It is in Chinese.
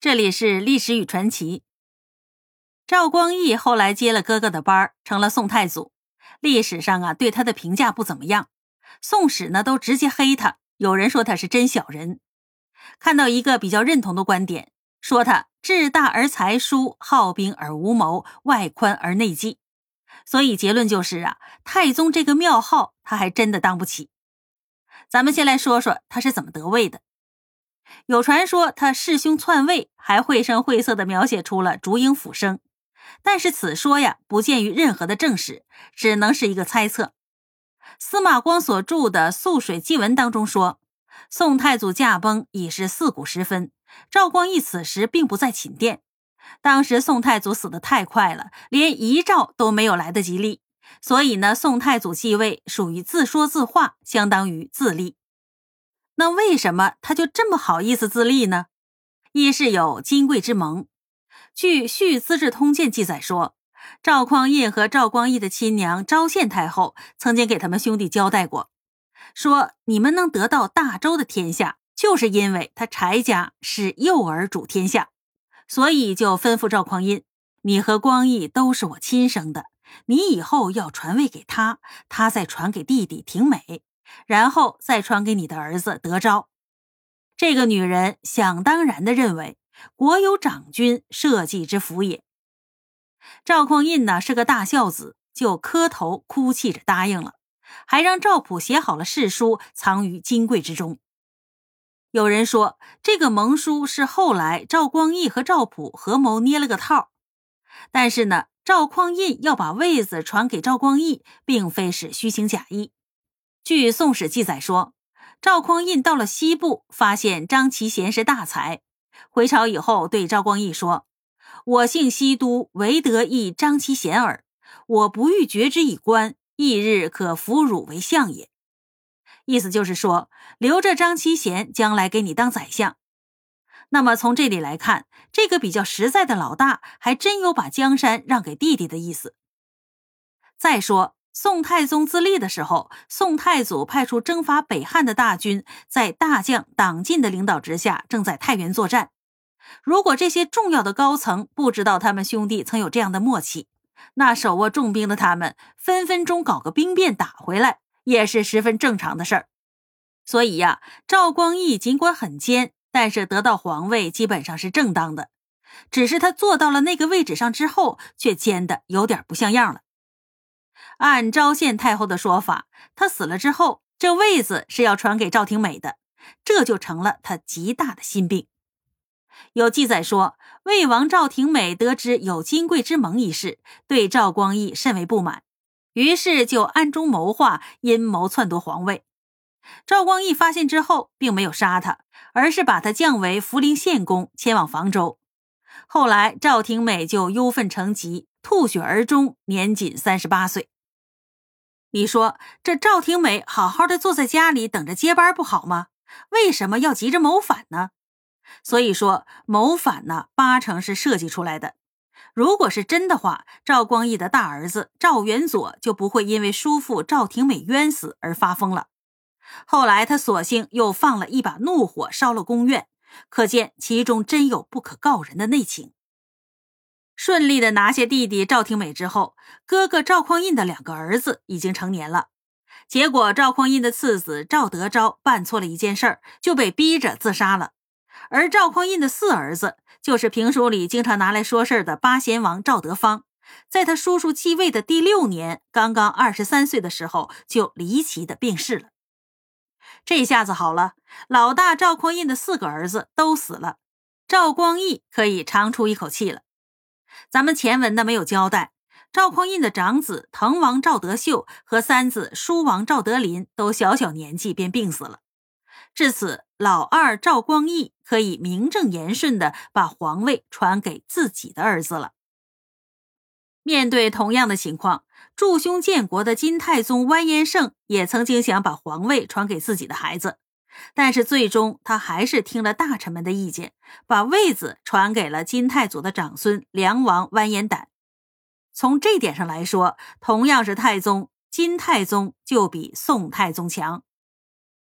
这里是历史与传奇。赵光义后来接了哥哥的班成了宋太祖。历史上啊，对他的评价不怎么样，宋史呢都直接黑他。有人说他是真小人。看到一个比较认同的观点，说他志大而才疏，好兵而无谋，外宽而内忌。所以结论就是啊，太宗这个庙号他还真的当不起。咱们先来说说他是怎么得位的。有传说他弑兄篡位，还绘声绘色地描写出了烛影斧声，但是此说呀不见于任何的正史，只能是一个猜测。司马光所著的《素水记文》当中说，宋太祖驾崩已是四鼓时分，赵光义此时并不在寝殿。当时宋太祖死得太快了，连遗诏都没有来得及立，所以呢，宋太祖继位属于自说自话，相当于自立。那为什么他就这么好意思自立呢？一是有金贵之盟。据《续资治通鉴》记载说，赵匡胤和赵光义的亲娘昭献太后曾经给他们兄弟交代过，说你们能得到大周的天下，就是因为他柴家是幼儿主天下，所以就吩咐赵匡胤，你和光义都是我亲生的，你以后要传位给他，他再传给弟弟廷美。然后再传给你的儿子德昭。这个女人想当然的认为国有长君，社稷之福也。赵匡胤呢是个大孝子，就磕头哭泣着答应了，还让赵普写好了誓书，藏于金柜之中。有人说这个盟书是后来赵光义和赵普合谋捏了个套，但是呢，赵匡胤要把位子传给赵光义，并非是虚情假意。据《宋史》记载说，赵匡胤到了西部，发现张其贤是大才。回朝以后，对赵光义说：“我幸西都，唯得一张其贤耳。我不欲绝之以官，翌日可俘汝为相也。”意思就是说，留着张其贤，将来给你当宰相。那么从这里来看，这个比较实在的老大，还真有把江山让给弟弟的意思。再说。宋太宗自立的时候，宋太祖派出征伐北汉的大军，在大将党进的领导之下，正在太原作战。如果这些重要的高层不知道他们兄弟曾有这样的默契，那手握重兵的他们分分钟搞个兵变打回来，也是十分正常的事儿。所以呀，赵光义尽管很奸，但是得到皇位基本上是正当的。只是他坐到了那个位置上之后，却奸的有点不像样了。按昭献太后的说法，她死了之后，这位子是要传给赵廷美的，这就成了他极大的心病。有记载说，魏王赵廷美得知有金贵之盟一事，对赵光义甚为不满，于是就暗中谋划，阴谋篡夺皇位。赵光义发现之后，并没有杀他，而是把他降为福陵县公，迁往房州。后来赵廷美就忧愤成疾，吐血而终，年仅三十八岁。你说这赵廷美好好的坐在家里等着接班不好吗？为什么要急着谋反呢？所以说谋反呢，八成是设计出来的。如果是真的话，赵光义的大儿子赵元佐就不会因为叔父赵廷美冤死而发疯了。后来他索性又放了一把怒火，烧了宫院，可见其中真有不可告人的内情。顺利的拿下弟弟赵廷美之后，哥哥赵匡胤的两个儿子已经成年了。结果赵匡胤的次子赵德昭办错了一件事儿，就被逼着自杀了。而赵匡胤的四儿子，就是评书里经常拿来说事儿的八贤王赵德芳，在他叔叔继位的第六年，刚刚二十三岁的时候，就离奇的病逝了。这下子好了，老大赵匡胤的四个儿子都死了，赵光义可以长出一口气了。咱们前文呢没有交代，赵匡胤的长子滕王赵德秀和三子叔王赵德林都小小年纪便病死了。至此，老二赵光义可以名正言顺的把皇位传给自己的儿子了。面对同样的情况，助兄建国的金太宗完颜晟也曾经想把皇位传给自己的孩子。但是最终，他还是听了大臣们的意见，把位子传给了金太祖的长孙梁王完颜亶。从这点上来说，同样是太宗，金太宗就比宋太宗强。